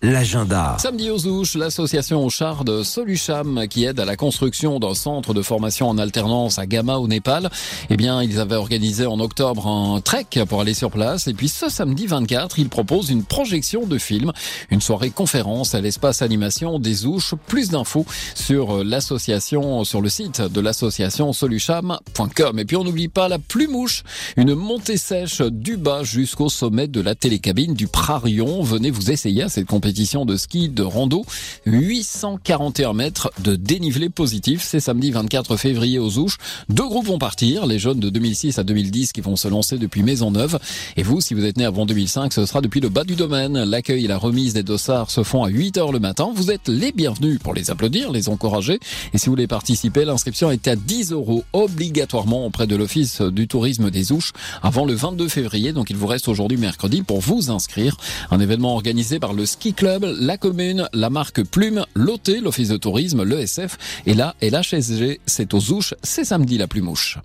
l'agenda. Samedi aux Ouches, l'association au char de Solucham qui aide à la construction d'un centre de formation en alternance à Gama au Népal. Eh bien, ils avaient organisé en octobre un trek pour aller sur place. Et puis ce samedi 24, ils proposent une projection de film, une soirée conférence à l'espace animation des Ouches. Plus d'infos sur l'association, sur le site de l'association solucham.com. Et puis on n'oublie pas la plumouche, une montée sèche du bas jusqu'au sommet de la télécabine du Prarion. Venez vous essayer à cette compétition de ski de rando. 841 mètres de dénivelé positif. C'est samedi 24 février aux Ouches. Deux groupes vont partir. Les jeunes de 2006 à 2010 qui vont se lancer depuis Maisonneuve. Et vous, si vous êtes né avant 2005, ce sera depuis le bas du domaine. L'accueil et la remise des dossards se font à 8 heures le matin. Vous êtes les bienvenus pour les applaudir, les encourager. Et si vous voulez participer, l'inscription est à 10 euros obligatoirement auprès de l'Office du tourisme des Ouches avant le 22 février. Donc il vous reste aujourd'hui mercredi pour vous inscrire. Un événement organisé par le Ski Club, la commune, la marque Plume, l'OT, l'Office de tourisme, l'ESF et là, et l'HSG. C'est aux Ouches, c'est samedi la plus mouche.